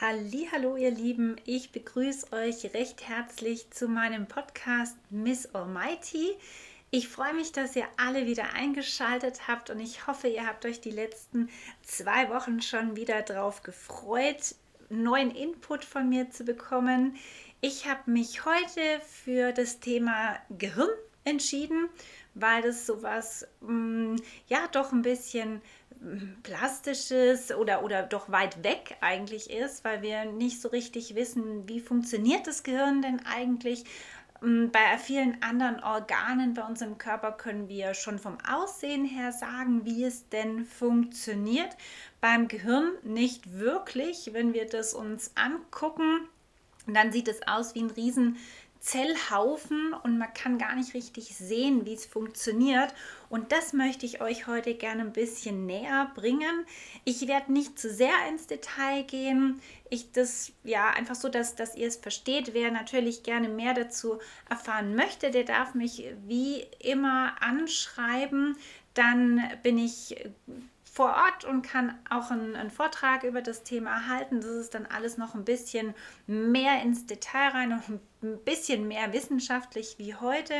Hallo, ihr Lieben, ich begrüße euch recht herzlich zu meinem Podcast Miss Almighty. Ich freue mich, dass ihr alle wieder eingeschaltet habt und ich hoffe, ihr habt euch die letzten zwei Wochen schon wieder darauf gefreut, neuen Input von mir zu bekommen. Ich habe mich heute für das Thema Gehirn entschieden, weil das sowas, mm, ja, doch ein bisschen plastisches oder, oder doch weit weg eigentlich ist, weil wir nicht so richtig wissen, wie funktioniert das Gehirn denn eigentlich. Mm, bei vielen anderen Organen bei uns im Körper können wir schon vom Aussehen her sagen, wie es denn funktioniert. Beim Gehirn nicht wirklich. Wenn wir das uns angucken, dann sieht es aus wie ein riesen Zellhaufen und man kann gar nicht richtig sehen, wie es funktioniert. Und das möchte ich euch heute gerne ein bisschen näher bringen. Ich werde nicht zu sehr ins Detail gehen. Ich das ja einfach so, dass, dass ihr es versteht. Wer natürlich gerne mehr dazu erfahren möchte, der darf mich wie immer anschreiben. Dann bin ich vor Ort und kann auch einen, einen, Vortrag über das Thema erhalten. Das ist dann alles noch ein bisschen mehr ins Detail rein und ein bisschen mehr wissenschaftlich wie heute.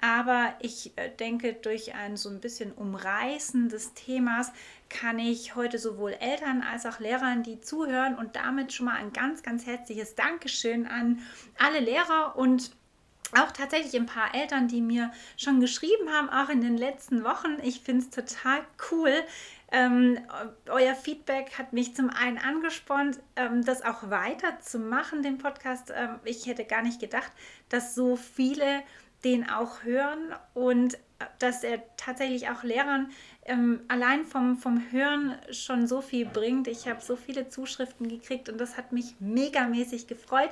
Aber ich äh, denke, durch ein so ein bisschen Umreißen des Themas kann ich heute sowohl Eltern als auch Lehrern, die zuhören und damit schon mal ein ganz, ganz herzliches Dankeschön an alle Lehrer und auch tatsächlich ein paar Eltern, die mir schon geschrieben haben, auch in den letzten Wochen. Ich finde es total cool, ähm, euer Feedback hat mich zum einen angespornt, ähm, das auch weiterzumachen, den Podcast. Ähm, ich hätte gar nicht gedacht, dass so viele den auch hören und äh, dass er tatsächlich auch Lehrern ähm, allein vom, vom Hören schon so viel bringt. Ich habe so viele Zuschriften gekriegt und das hat mich megamäßig gefreut.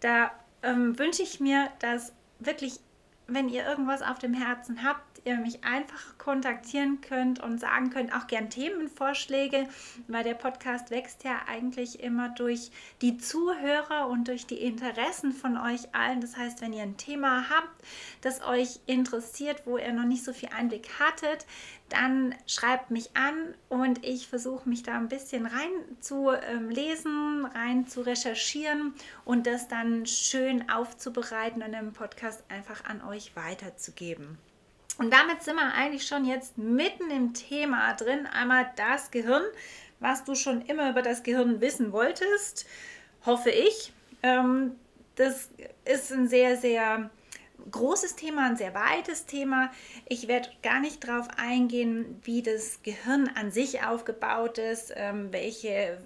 Da ähm, wünsche ich mir, dass wirklich, wenn ihr irgendwas auf dem Herzen habt, ihr mich einfach kontaktieren könnt und sagen könnt, auch gern Themenvorschläge, weil der Podcast wächst ja eigentlich immer durch die Zuhörer und durch die Interessen von euch allen. Das heißt, wenn ihr ein Thema habt, das euch interessiert, wo ihr noch nicht so viel Einblick hattet, dann schreibt mich an und ich versuche mich da ein bisschen rein zu ähm, lesen, rein zu recherchieren und das dann schön aufzubereiten und im Podcast einfach an euch weiterzugeben. Und damit sind wir eigentlich schon jetzt mitten im Thema drin. Einmal das Gehirn, was du schon immer über das Gehirn wissen wolltest, hoffe ich. Ähm, das ist ein sehr, sehr großes Thema, ein sehr weites Thema. Ich werde gar nicht darauf eingehen, wie das Gehirn an sich aufgebaut ist, ähm, welche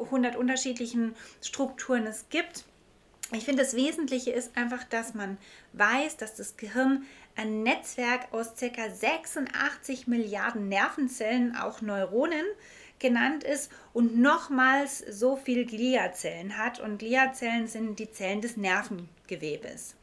100 unterschiedlichen Strukturen es gibt. Ich finde, das Wesentliche ist einfach, dass man weiß, dass das Gehirn ein Netzwerk aus ca. 86 Milliarden Nervenzellen, auch Neuronen genannt ist und nochmals so viel Gliazellen hat. Und Gliazellen sind die Zellen des Nervengewebes.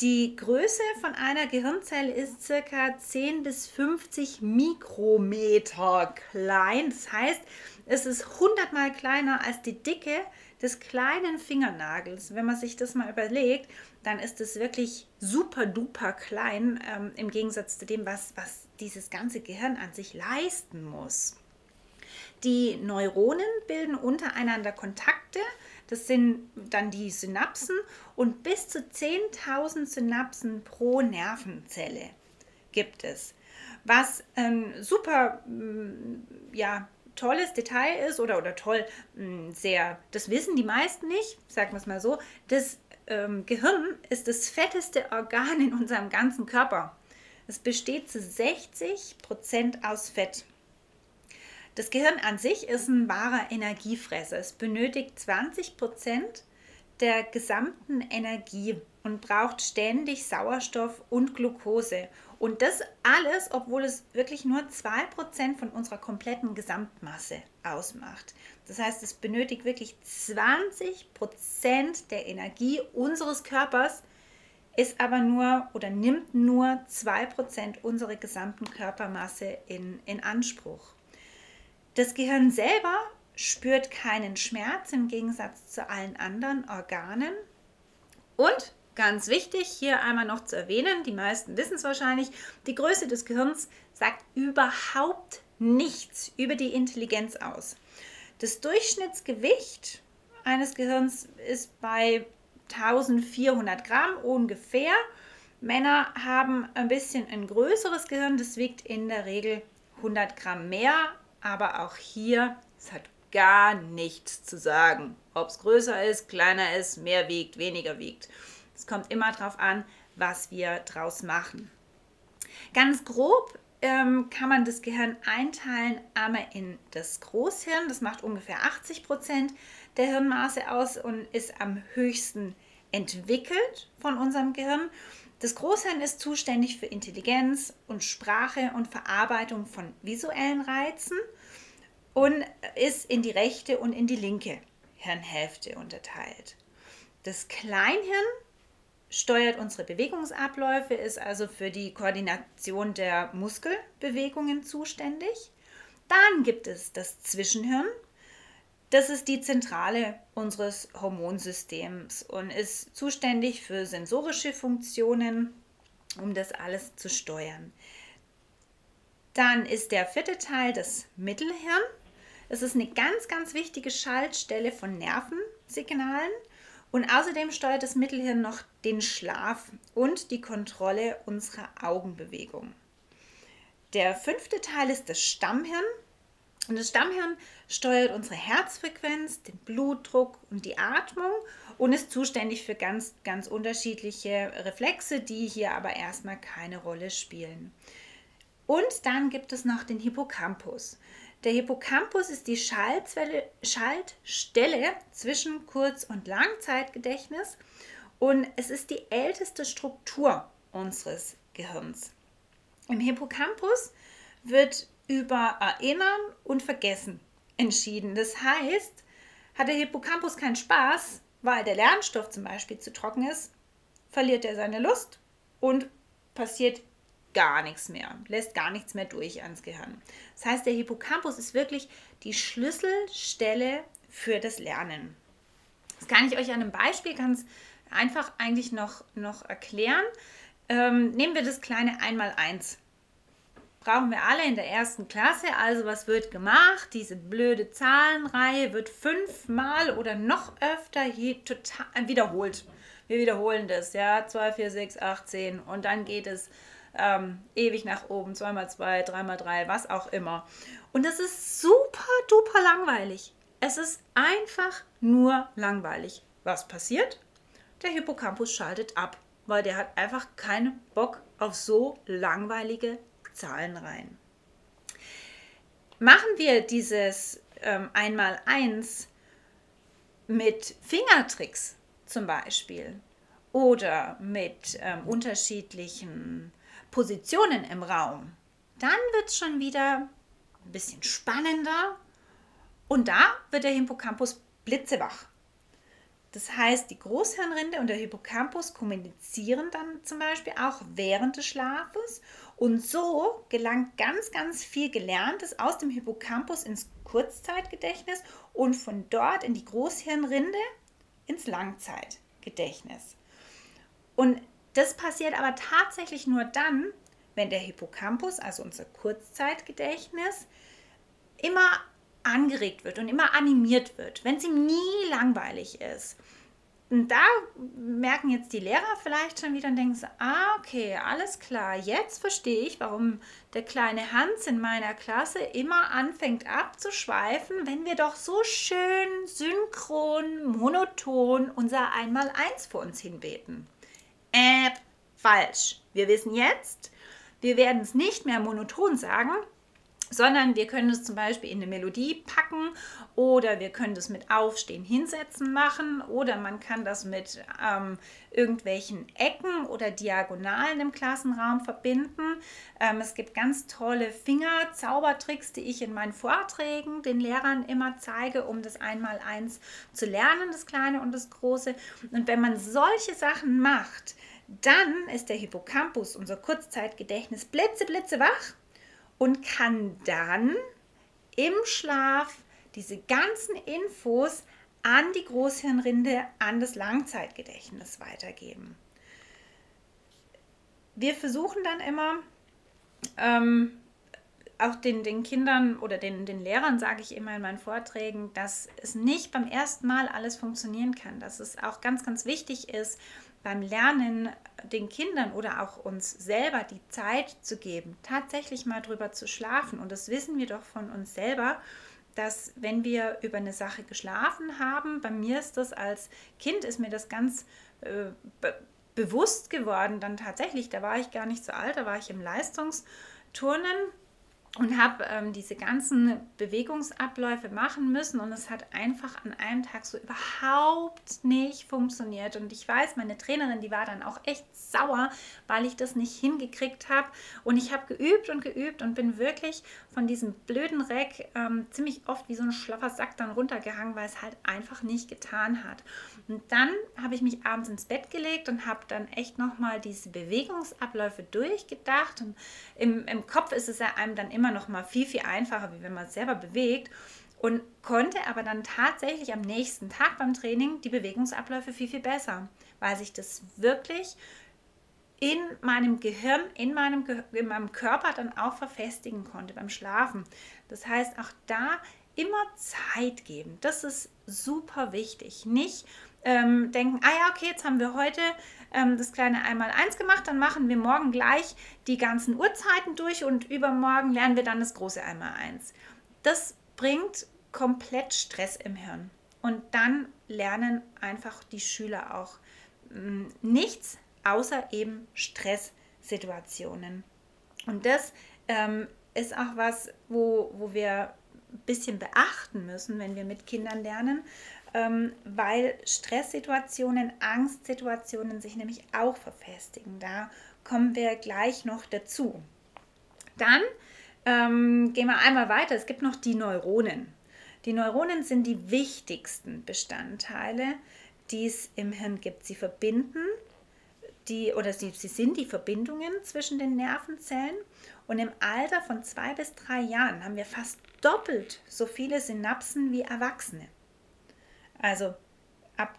Die Größe von einer Gehirnzelle ist ca. 10 bis 50 Mikrometer klein. Das heißt, es ist 100 mal kleiner als die Dicke des kleinen Fingernagels. Wenn man sich das mal überlegt, dann ist es wirklich super duper klein ähm, im Gegensatz zu dem, was, was dieses ganze Gehirn an sich leisten muss. Die Neuronen bilden untereinander Kontakte, das sind dann die Synapsen und bis zu 10.000 Synapsen pro Nervenzelle gibt es. Was ähm, super mm, ja, tolles Detail ist oder, oder toll, mm, sehr, das wissen die meisten nicht, sagen wir es mal so, das ähm, Gehirn ist das fetteste Organ in unserem ganzen Körper. Es besteht zu 60 Prozent aus Fett. Das Gehirn an sich ist ein wahrer Energiefresser. Es benötigt 20 Prozent der gesamten Energie und braucht ständig Sauerstoff und Glucose. Und das alles, obwohl es wirklich nur 2% von unserer kompletten Gesamtmasse ausmacht. Das heißt, es benötigt wirklich 20% der Energie unseres Körpers, ist aber nur oder nimmt nur 2% unserer gesamten Körpermasse in, in Anspruch. Das Gehirn selber spürt keinen Schmerz im Gegensatz zu allen anderen Organen. Und ganz wichtig, hier einmal noch zu erwähnen, die meisten wissen es wahrscheinlich, die Größe des Gehirns sagt überhaupt nichts über die Intelligenz aus. Das Durchschnittsgewicht eines Gehirns ist bei 1400 Gramm ungefähr. Männer haben ein bisschen ein größeres Gehirn, das wiegt in der Regel 100 Gramm mehr, aber auch hier, es hat gar nichts zu sagen, ob es größer ist, kleiner ist, mehr wiegt, weniger wiegt. Es kommt immer darauf an, was wir draus machen. Ganz grob ähm, kann man das Gehirn einteilen einmal in das Großhirn, das macht ungefähr 80 Prozent der Hirnmaße aus und ist am höchsten entwickelt von unserem Gehirn. Das Großhirn ist zuständig für Intelligenz und Sprache und Verarbeitung von visuellen Reizen und ist in die rechte und in die linke Hirnhälfte unterteilt. Das Kleinhirn steuert unsere Bewegungsabläufe, ist also für die Koordination der Muskelbewegungen zuständig. Dann gibt es das Zwischenhirn. Das ist die Zentrale unseres Hormonsystems und ist zuständig für sensorische Funktionen, um das alles zu steuern. Dann ist der vierte Teil das Mittelhirn. Es ist eine ganz, ganz wichtige Schaltstelle von Nervensignalen und außerdem steuert das Mittelhirn noch den Schlaf und die Kontrolle unserer Augenbewegung. Der fünfte Teil ist das Stammhirn. Und das Stammhirn steuert unsere Herzfrequenz, den Blutdruck und die Atmung und ist zuständig für ganz, ganz unterschiedliche Reflexe, die hier aber erstmal keine Rolle spielen. Und dann gibt es noch den Hippocampus. Der Hippocampus ist die Schaltstelle zwischen Kurz- und Langzeitgedächtnis und es ist die älteste Struktur unseres Gehirns. Im Hippocampus wird über Erinnern und Vergessen entschieden. Das heißt, hat der Hippocampus keinen Spaß, weil der Lernstoff zum Beispiel zu trocken ist, verliert er seine Lust und passiert gar nichts mehr, lässt gar nichts mehr durch ans Gehirn. Das heißt, der Hippocampus ist wirklich die Schlüsselstelle für das Lernen. Das kann ich euch an einem Beispiel ganz einfach eigentlich noch, noch erklären. Ähm, nehmen wir das kleine Einmaleins. Brauchen wir alle in der ersten Klasse. Also was wird gemacht? Diese blöde Zahlenreihe wird fünfmal oder noch öfter total wiederholt. Wir wiederholen das, ja, 2, 4, 6, 8, 10 und dann geht es ähm, ewig nach oben, 2x2, 3x3, was auch immer. Und das ist super duper langweilig. Es ist einfach nur langweilig. Was passiert? Der Hippocampus schaltet ab, weil der hat einfach keinen Bock auf so langweilige Zahlenreihen. Machen wir dieses ähm, Einmaleins mit Fingertricks zum Beispiel oder mit ähm, unterschiedlichen Positionen im Raum, dann wird es schon wieder ein bisschen spannender und da wird der Hippocampus blitzewach. Das heißt, die Großhirnrinde und der Hippocampus kommunizieren dann zum Beispiel auch während des Schlafes und so gelangt ganz, ganz viel Gelerntes aus dem Hippocampus ins Kurzzeitgedächtnis und von dort in die Großhirnrinde ins Langzeitgedächtnis. Und das passiert aber tatsächlich nur dann, wenn der Hippocampus, also unser Kurzzeitgedächtnis, immer angeregt wird und immer animiert wird, wenn es ihm nie langweilig ist. Und da merken jetzt die Lehrer vielleicht schon wieder und denken so, ah, okay, alles klar, jetzt verstehe ich, warum der kleine Hans in meiner Klasse immer anfängt abzuschweifen, wenn wir doch so schön synchron, monoton unser Einmaleins vor uns hinbeten. Äh, falsch. Wir wissen jetzt, wir werden es nicht mehr monoton sagen, sondern wir können es zum Beispiel in eine Melodie packen oder wir können das mit Aufstehen, Hinsetzen machen oder man kann das mit ähm, irgendwelchen Ecken oder Diagonalen im Klassenraum verbinden. Ähm, es gibt ganz tolle Finger-Zaubertricks, die ich in meinen Vorträgen den Lehrern immer zeige, um das einmal eins zu lernen, das Kleine und das Große. Und wenn man solche Sachen macht, dann ist der Hippocampus, unser Kurzzeitgedächtnis, blitze, blitze wach und kann dann im Schlaf diese ganzen Infos an die Großhirnrinde, an das Langzeitgedächtnis weitergeben. Wir versuchen dann immer, ähm, auch den, den Kindern oder den, den Lehrern sage ich immer in meinen Vorträgen, dass es nicht beim ersten Mal alles funktionieren kann, dass es auch ganz, ganz wichtig ist, beim Lernen den Kindern oder auch uns selber die Zeit zu geben, tatsächlich mal drüber zu schlafen. Und das wissen wir doch von uns selber, dass wenn wir über eine Sache geschlafen haben, bei mir ist das als Kind, ist mir das ganz äh, be bewusst geworden, dann tatsächlich, da war ich gar nicht so alt, da war ich im Leistungsturnen und habe ähm, diese ganzen Bewegungsabläufe machen müssen und es hat einfach an einem Tag so überhaupt nicht funktioniert. Und ich weiß, meine Trainerin, die war dann auch echt sauer, weil ich das nicht hingekriegt habe und ich habe geübt und geübt und bin wirklich von diesem blöden Reck ähm, ziemlich oft wie so ein schlaffer Sack dann runtergehangen, weil es halt einfach nicht getan hat. Und dann habe ich mich abends ins Bett gelegt und habe dann echt nochmal diese Bewegungsabläufe durchgedacht. Und im, im Kopf ist es ja einem dann immer immer noch mal viel, viel einfacher, wie wenn man es selber bewegt. Und konnte aber dann tatsächlich am nächsten Tag beim Training die Bewegungsabläufe viel, viel besser, weil sich das wirklich in meinem Gehirn, in meinem, in meinem Körper dann auch verfestigen konnte beim Schlafen. Das heißt, auch da immer Zeit geben. Das ist super wichtig. Nicht ähm, denken, ah ja, okay, jetzt haben wir heute ähm, das kleine Einmal-Eins gemacht, dann machen wir morgen gleich die ganzen Uhrzeiten durch und übermorgen lernen wir dann das große Einmal-Eins. Das bringt komplett Stress im Hirn. Und dann lernen einfach die Schüler auch mh, mm, nichts außer eben Stresssituationen. Und das ähm, ist auch was, wo, wo wir ein bisschen beachten müssen, wenn wir mit Kindern lernen, ähm, weil Stresssituationen, Angstsituationen sich nämlich auch verfestigen. Da kommen wir gleich noch dazu. Dann ähm, gehen wir einmal weiter. Es gibt noch die Neuronen. Die Neuronen sind die wichtigsten Bestandteile, die es im Hirn gibt. Sie verbinden die oder sie, sie sind die Verbindungen zwischen den Nervenzellen und im Alter von zwei bis drei Jahren haben wir fast doppelt so viele Synapsen wie Erwachsene. Also, ab,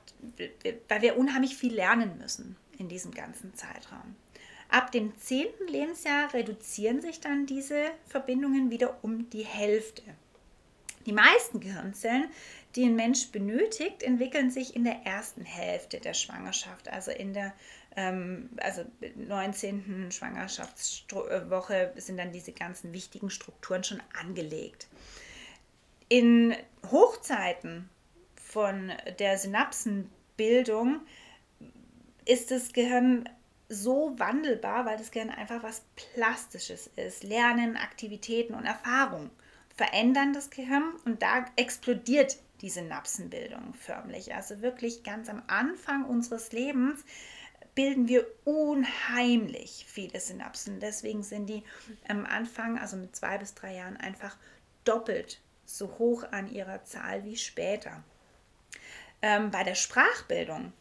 weil wir unheimlich viel lernen müssen in diesem ganzen Zeitraum. Ab dem 10. Lebensjahr reduzieren sich dann diese Verbindungen wieder um die Hälfte. Die meisten Gehirnzellen, die ein Mensch benötigt, entwickeln sich in der ersten Hälfte der Schwangerschaft, also in der ähm, also 19. Schwangerschaftswoche sind dann diese ganzen wichtigen Strukturen schon angelegt. In Hochzeiten von der Synapsenbildung ist das Gehirn so wandelbar, weil das Gehirn einfach was Plastisches ist. Lernen, Aktivitäten und Erfahrung verändern das Gehirn und da explodiert die Synapsenbildung förmlich. Also wirklich ganz am Anfang unseres Lebens bilden wir unheimlich viele Synapsen. Deswegen sind die am Anfang, also mit zwei bis drei Jahren, einfach doppelt so hoch an ihrer Zahl wie später. Ähm, bei der Sprachbildung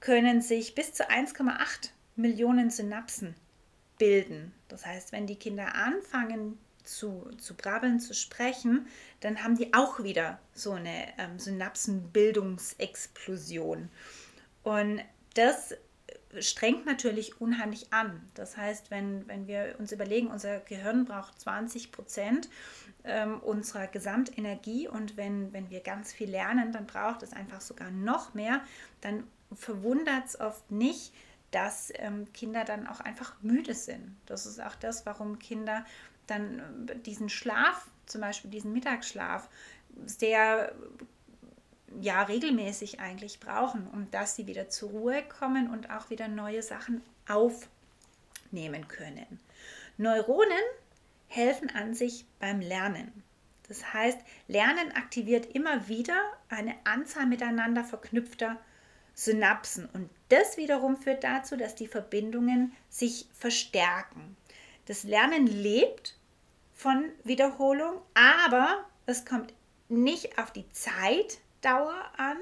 können sich bis zu 1,8 Millionen Synapsen bilden. Das heißt, wenn die Kinder anfangen zu, zu brabbeln, zu sprechen, dann haben die auch wieder so eine ähm, Synapsenbildungsexplosion. Und das strengt natürlich unheimlich an. Das heißt, wenn, wenn wir uns überlegen, unser Gehirn braucht 20 Prozent ähm, unserer Gesamtenergie und wenn, wenn wir ganz viel lernen, dann braucht es einfach sogar noch mehr, dann verwundert es oft nicht, dass ähm, Kinder dann auch einfach müde sind. Das ist auch das, warum Kinder dann äh, diesen Schlaf, zum Beispiel diesen Mittagsschlaf, sehr ja regelmäßig eigentlich brauchen, um dass sie wieder zur Ruhe kommen und auch wieder neue Sachen aufnehmen können. Neuronen helfen an sich beim Lernen. Das heißt, Lernen aktiviert immer wieder eine Anzahl miteinander verknüpfter Synapsen und das wiederum führt dazu, dass die Verbindungen sich verstärken. Das Lernen lebt von Wiederholung, aber es kommt nicht auf die Zeit Dauer an,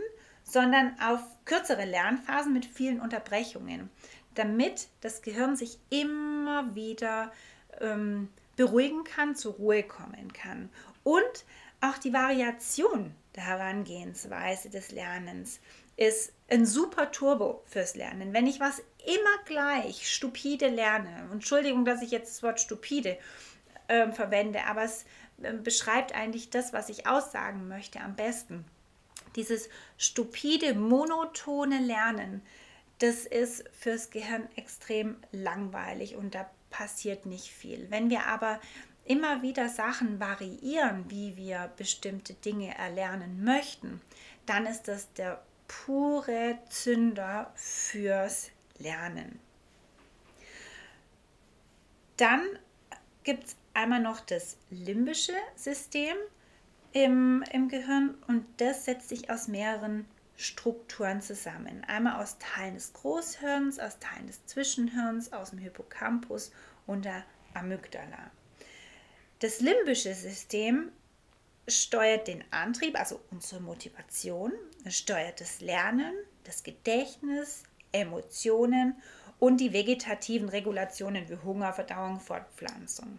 sondern auf kürzere Lernphasen mit vielen Unterbrechungen, damit das Gehirn sich immer wieder ähm, beruhigen kann, zur Ruhe kommen kann. Und auch die Variation der Herangehensweise des Lernens ist ein super Turbo fürs Lernen. Wenn ich was immer gleich stupide lerne, Entschuldigung, dass ich jetzt das Wort stupide äh, verwende, aber es äh, beschreibt eigentlich das, was ich aussagen möchte am besten. Dieses stupide, monotone Lernen, das ist fürs Gehirn extrem langweilig und da passiert nicht viel. Wenn wir aber immer wieder Sachen variieren, wie wir bestimmte Dinge erlernen möchten, dann ist das der pure Zünder fürs Lernen. Dann gibt es einmal noch das limbische System im, im Gehirn und das setzt sich aus mehreren Strukturen zusammen. Einmal aus Teilen des Großhirns, aus Teilen des Zwischenhirns, aus dem Hippocampus und der Amygdala. Das limbische System steuert den Antrieb, also unsere Motivation, steuert das Lernen, das Gedächtnis, Emotionen und die vegetativen Regulationen wie Hunger, Verdauung, Fortpflanzung.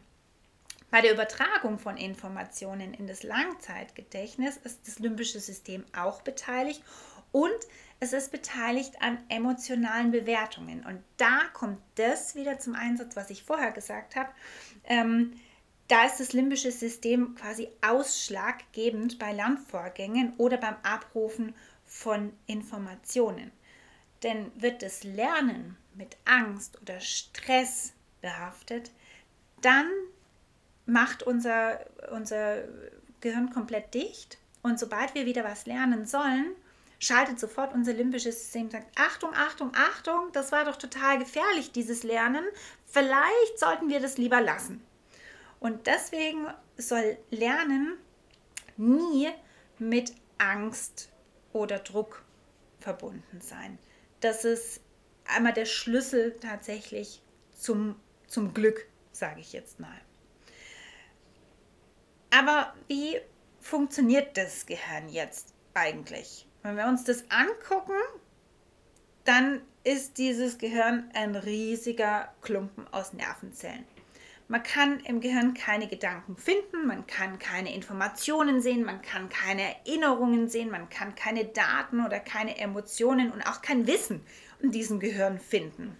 Bei der Übertragung von Informationen in das Langzeitgedächtnis ist das limbische System auch beteiligt und es ist beteiligt an emotionalen Bewertungen. Und da kommt das wieder zum Einsatz, was ich vorher gesagt habe. Ähm, da ist das limbische System quasi ausschlaggebend bei Lernvorgängen oder beim Abrufen von Informationen. Denn wird das Lernen mit Angst oder Stress behaftet, dann macht unser, unser Gehirn komplett dicht und sobald wir wieder was lernen sollen, schaltet sofort unser limbisches System und sagt, Achtung, Achtung, Achtung, das war doch total gefährlich, dieses Lernen. Vielleicht sollten wir das lieber lassen. Und deswegen soll Lernen nie mit Angst oder Druck verbunden sein. Das ist einmal der Schlüssel tatsächlich zum, zum Glück, sage ich jetzt mal. Aber wie funktioniert das Gehirn jetzt eigentlich? Wenn wir uns das angucken, dann ist dieses Gehirn ein riesiger Klumpen aus Nervenzellen. Man kann im Gehirn keine Gedanken finden, man kann keine Informationen sehen, man kann keine Erinnerungen sehen, man kann keine Daten oder keine Emotionen und auch kein Wissen in diesem Gehirn finden.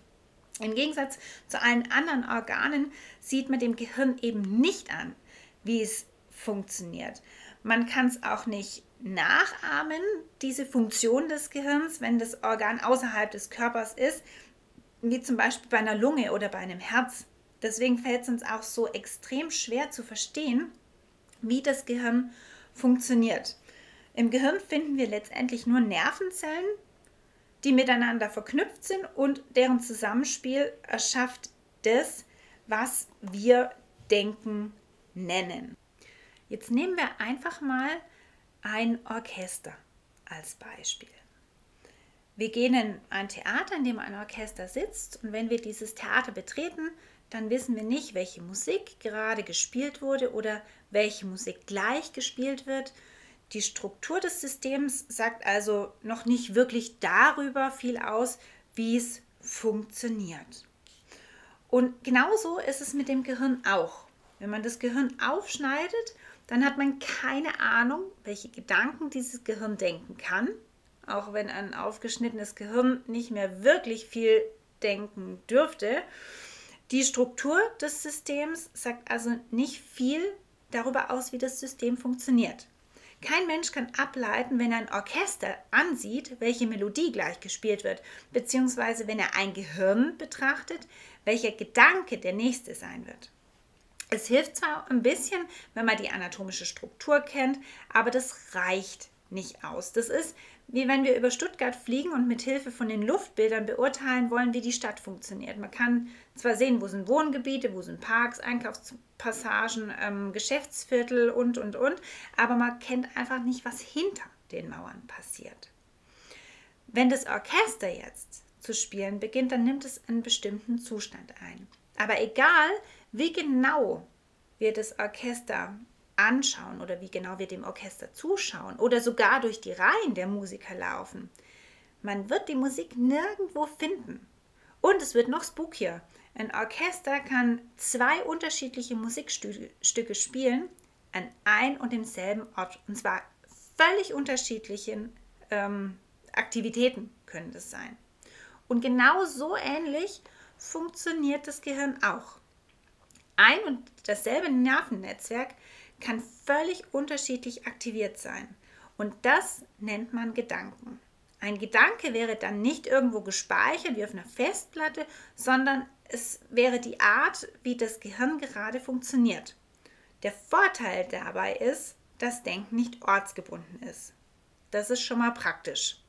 Im Gegensatz zu allen anderen Organen sieht man dem Gehirn eben nicht an, wie es funktioniert. Man kann es auch nicht nachahmen, diese Funktion des Gehirns, wenn das Organ außerhalb des Körpers ist, wie zum Beispiel bei einer Lunge oder bei einem Herz. Deswegen fällt es uns auch so extrem schwer zu verstehen, wie das Gehirn funktioniert. Im Gehirn finden wir letztendlich nur Nervenzellen, die miteinander verknüpft sind und deren Zusammenspiel erschafft das, was wir Denken nennen. Jetzt nehmen wir einfach mal ein Orchester als Beispiel. Wir gehen in ein Theater, in dem ein Orchester sitzt und wenn wir dieses Theater betreten, dann wissen wir nicht, welche Musik gerade gespielt wurde oder welche Musik gleich gespielt wird. Die Struktur des Systems sagt also noch nicht wirklich darüber viel aus, wie es funktioniert. Und genauso ist es mit dem Gehirn auch. Wenn man das Gehirn aufschneidet, dann hat man keine Ahnung, welche Gedanken dieses Gehirn denken kann, auch wenn ein aufgeschnittenes Gehirn nicht mehr wirklich viel denken dürfte. Die Struktur des Systems sagt also nicht viel darüber aus, wie das System funktioniert. Kein Mensch kann ableiten, wenn er ein Orchester ansieht, welche Melodie gleich gespielt wird, beziehungsweise wenn er ein Gehirn betrachtet, welcher Gedanke der nächste sein wird. Es hilft zwar ein bisschen, wenn man die anatomische Struktur kennt, aber das reicht nicht aus. Das ist wie wenn wir über Stuttgart fliegen und mit Hilfe von den Luftbildern beurteilen wollen, wie die Stadt funktioniert. Man kann zwar sehen, wo sind Wohngebiete, wo sind Parks, Einkaufspassagen, ähm, Geschäftsviertel und, und, und, aber man kennt einfach nicht, was hinter den Mauern passiert. Wenn das Orchester jetzt zu spielen beginnt, dann nimmt es einen bestimmten Zustand ein. Aber egal, wie genau wir das Orchester anschauen oder wie genau wir dem Orchester zuschauen oder sogar durch die Reihen der Musiker laufen, man wird die Musik nirgendwo finden. Und es wird noch spookier. Ein Orchester kann zwei unterschiedliche Musikstücke spielen an ein und demselben Ort. Und zwar völlig unterschiedlichen ähm, Aktivitäten können das sein. Und genau so ähnlich funktioniert das Gehirn auch. Ein und dasselbe Nervennetzwerk kann völlig unterschiedlich aktiviert sein. Und das nennt man Gedanken. Ein Gedanke wäre dann nicht irgendwo gespeichert wie auf einer Festplatte, sondern es wäre die Art, wie das Gehirn gerade funktioniert. Der Vorteil dabei ist, dass Denken nicht ortsgebunden ist. Das ist schon mal praktisch.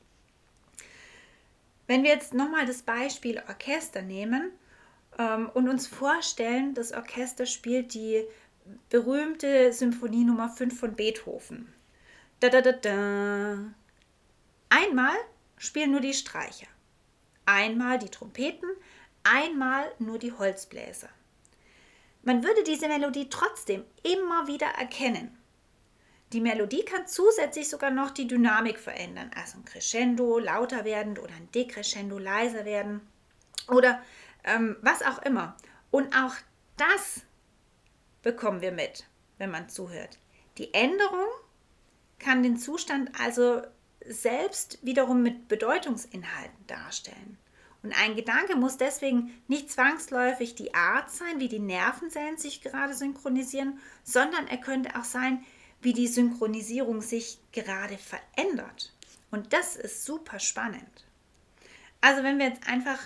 Wenn wir jetzt nochmal das Beispiel Orchester nehmen und uns vorstellen, das Orchester spielt die berühmte Symphonie Nummer 5 von Beethoven. Da, da, da, da. Einmal spielen nur die Streicher, einmal die Trompeten, einmal nur die Holzbläser. Man würde diese Melodie trotzdem immer wieder erkennen. Die Melodie kann zusätzlich sogar noch die Dynamik verändern, also ein Crescendo lauter werden oder ein Decrescendo leiser werden oder ähm, was auch immer. Und auch das bekommen wir mit, wenn man zuhört. Die Änderung kann den Zustand also selbst wiederum mit Bedeutungsinhalten darstellen. Und ein Gedanke muss deswegen nicht zwangsläufig die Art sein, wie die Nervenzellen sich gerade synchronisieren, sondern er könnte auch sein, wie die Synchronisierung sich gerade verändert. Und das ist super spannend. Also wenn wir jetzt einfach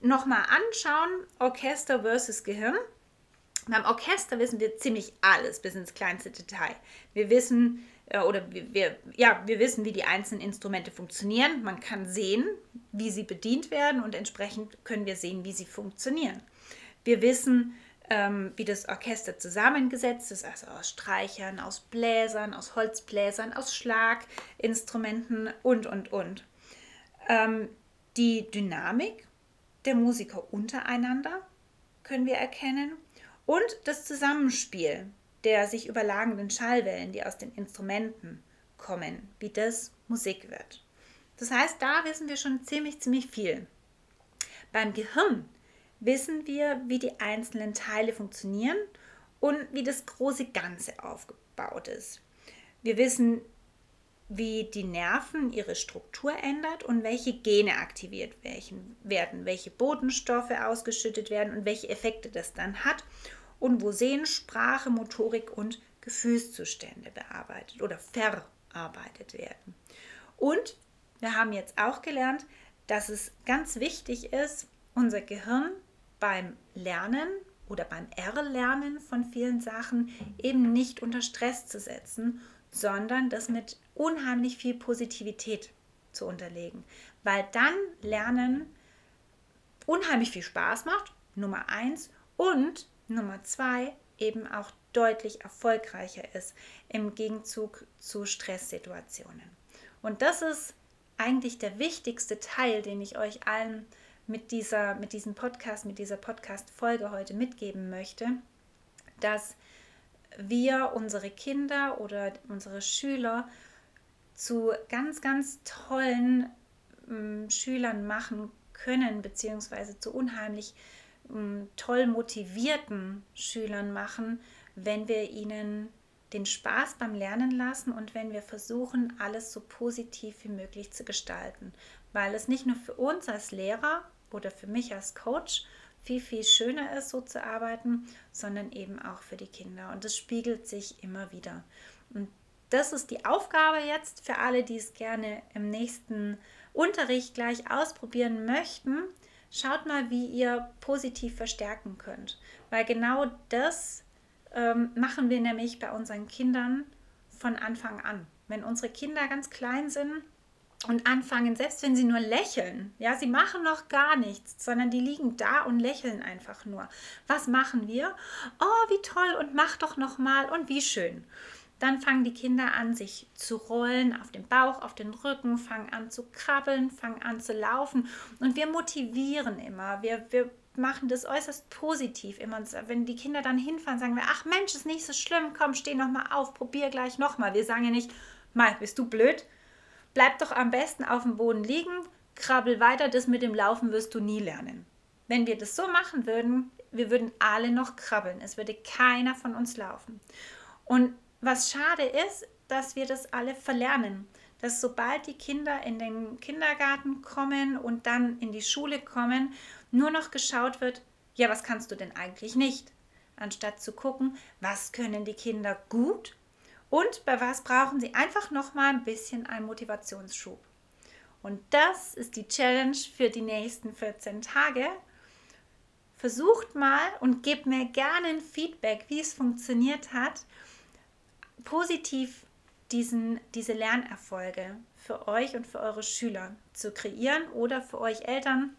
nochmal anschauen, Orchester versus Gehirn. Beim Orchester wissen wir ziemlich alles bis ins kleinste Detail. Wir wissen, äh, oder wir, ja, wir wissen, wie die einzelnen Instrumente funktionieren. Man kann sehen, wie sie bedient werden und entsprechend können wir sehen, wie sie funktionieren. Wir wissen, ähm, wie das Orchester zusammengesetzt ist, also aus Streichern, aus Bläsern, aus Holzbläsern, aus Schlaginstrumenten und, und, und. Ähm, die Dynamik der Musiker untereinander können wir erkennen und das Zusammenspiel der sich überlagenden Schallwellen, die aus den Instrumenten kommen, wie das Musik wird. Das heißt, da wissen wir schon ziemlich, ziemlich viel. Beim Gehirn wissen wir, wie die einzelnen Teile funktionieren und wie das große Ganze aufgebaut ist. Wir wissen, wie die Nerven ihre Struktur ändert und welche Gene aktiviert werden, welche Botenstoffe ausgeschüttet werden und welche Effekte das dann hat und wo Sehen, Sprache, Motorik und Gefühlszustände bearbeitet oder verarbeitet werden. Und wir haben jetzt auch gelernt, dass es ganz wichtig ist, unser Gehirn beim Lernen oder beim Erlernen von vielen Sachen eben nicht unter Stress zu setzen, sondern das mit unheimlich viel Positivität zu unterlegen, weil dann Lernen unheimlich viel Spaß macht, Nummer eins, und Nummer zwei eben auch deutlich erfolgreicher ist im Gegenzug zu Stresssituationen. Und das ist eigentlich der wichtigste Teil, den ich euch allen mit, dieser, mit diesem Podcast, mit dieser Podcast-Folge heute mitgeben möchte, dass wir unsere Kinder oder unsere Schüler zu ganz, ganz tollen ähm, Schülern machen können, beziehungsweise zu unheimlich ähm, toll motivierten Schülern machen, wenn wir ihnen den Spaß beim Lernen lassen und wenn wir versuchen, alles so positiv wie möglich zu gestalten. Weil es nicht nur für uns als Lehrer oder für mich als Coach viel, viel schöner ist, so zu arbeiten, sondern eben auch für die Kinder. Und es spiegelt sich immer wieder. Und das ist die Aufgabe jetzt für alle, die es gerne im nächsten Unterricht gleich ausprobieren möchten. Schaut mal, wie ihr positiv verstärken könnt, weil genau das ähm, machen wir nämlich bei unseren Kindern von Anfang an. Wenn unsere Kinder ganz klein sind, und anfangen, selbst wenn sie nur lächeln, ja, sie machen noch gar nichts, sondern die liegen da und lächeln einfach nur. Was machen wir? Oh, wie toll und mach doch noch mal und wie schön. Dann fangen die Kinder an, sich zu rollen auf dem Bauch, auf den Rücken, fangen an zu krabbeln, fangen an zu laufen. Und wir motivieren immer. Wir, wir machen das äußerst positiv immer. Wenn die Kinder dann hinfahren, sagen wir, ach Mensch, ist nicht so schlimm, komm, steh noch mal auf, probier gleich noch mal. Wir sagen ja nicht, mal, bist du blöd? Bleib doch am besten auf dem Boden liegen, krabbel weiter, das mit dem Laufen wirst du nie lernen. Wenn wir das so machen würden, wir würden alle noch krabbeln. Es würde keiner von uns laufen. Und was schade ist, dass wir das alle verlernen. Dass sobald die Kinder in den Kindergarten kommen und dann in die Schule kommen, nur noch geschaut wird, ja, was kannst du denn eigentlich nicht? Anstatt zu gucken, was können die Kinder gut und bei was brauchen sie einfach noch mal ein bisschen einen Motivationsschub. Und das ist die Challenge für die nächsten 14 Tage. Versucht mal und gebt mir gerne ein Feedback, wie es funktioniert hat, positiv diesen, diese Lernerfolge für euch und für eure Schüler zu kreieren oder für euch Eltern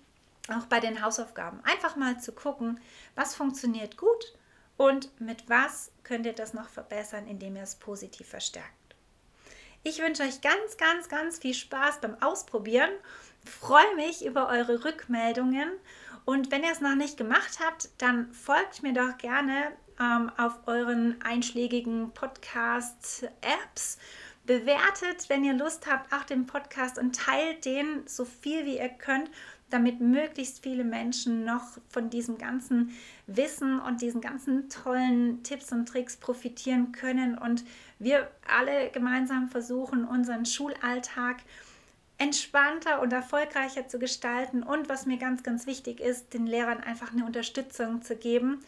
auch bei den Hausaufgaben. Einfach mal zu gucken, was funktioniert gut und mit was könnt ihr das noch verbessern, indem ihr es positiv verstärkt. Ich wünsche euch ganz, ganz, ganz viel Spaß beim Ausprobieren. Freue mich über eure Rückmeldungen. Und wenn ihr es noch nicht gemacht habt, dann folgt mir doch gerne ähm, auf euren einschlägigen Podcast-Apps. Bewertet, wenn ihr Lust habt, auch den Podcast und teilt den so viel wie ihr könnt, damit möglichst viele Menschen noch von diesem ganzen Wissen und diesen ganzen tollen Tipps und Tricks profitieren können und wir alle gemeinsam versuchen, unseren Schulalltag entspannter und erfolgreicher zu gestalten und was mir ganz, ganz wichtig ist, den Lehrern einfach eine Unterstützung zu geben.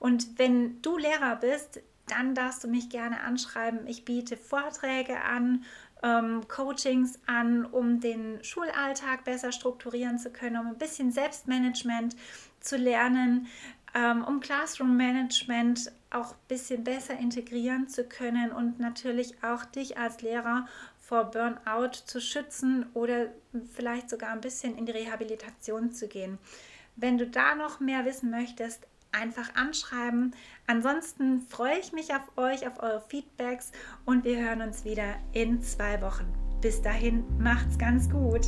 Und wenn du Lehrer bist, dann darfst du mich gerne anschreiben. Ich biete Vorträge an, ähm, Coachings an, um den Schulalltag besser strukturieren zu können, um ein bisschen Selbstmanagement zu lernen, ähm, um Classroom Management auch ein bisschen besser integrieren zu können und natürlich auch dich als Lehrer vor Burnout zu schützen oder vielleicht sogar ein bisschen in die Rehabilitation zu gehen. Wenn du da noch mehr wissen möchtest, einfach anschreiben. Ansonsten freue ich mich auf euch, auf eure Feedbacks und wir hören uns wieder in zwei Wochen. Bis dahin, macht's ganz gut.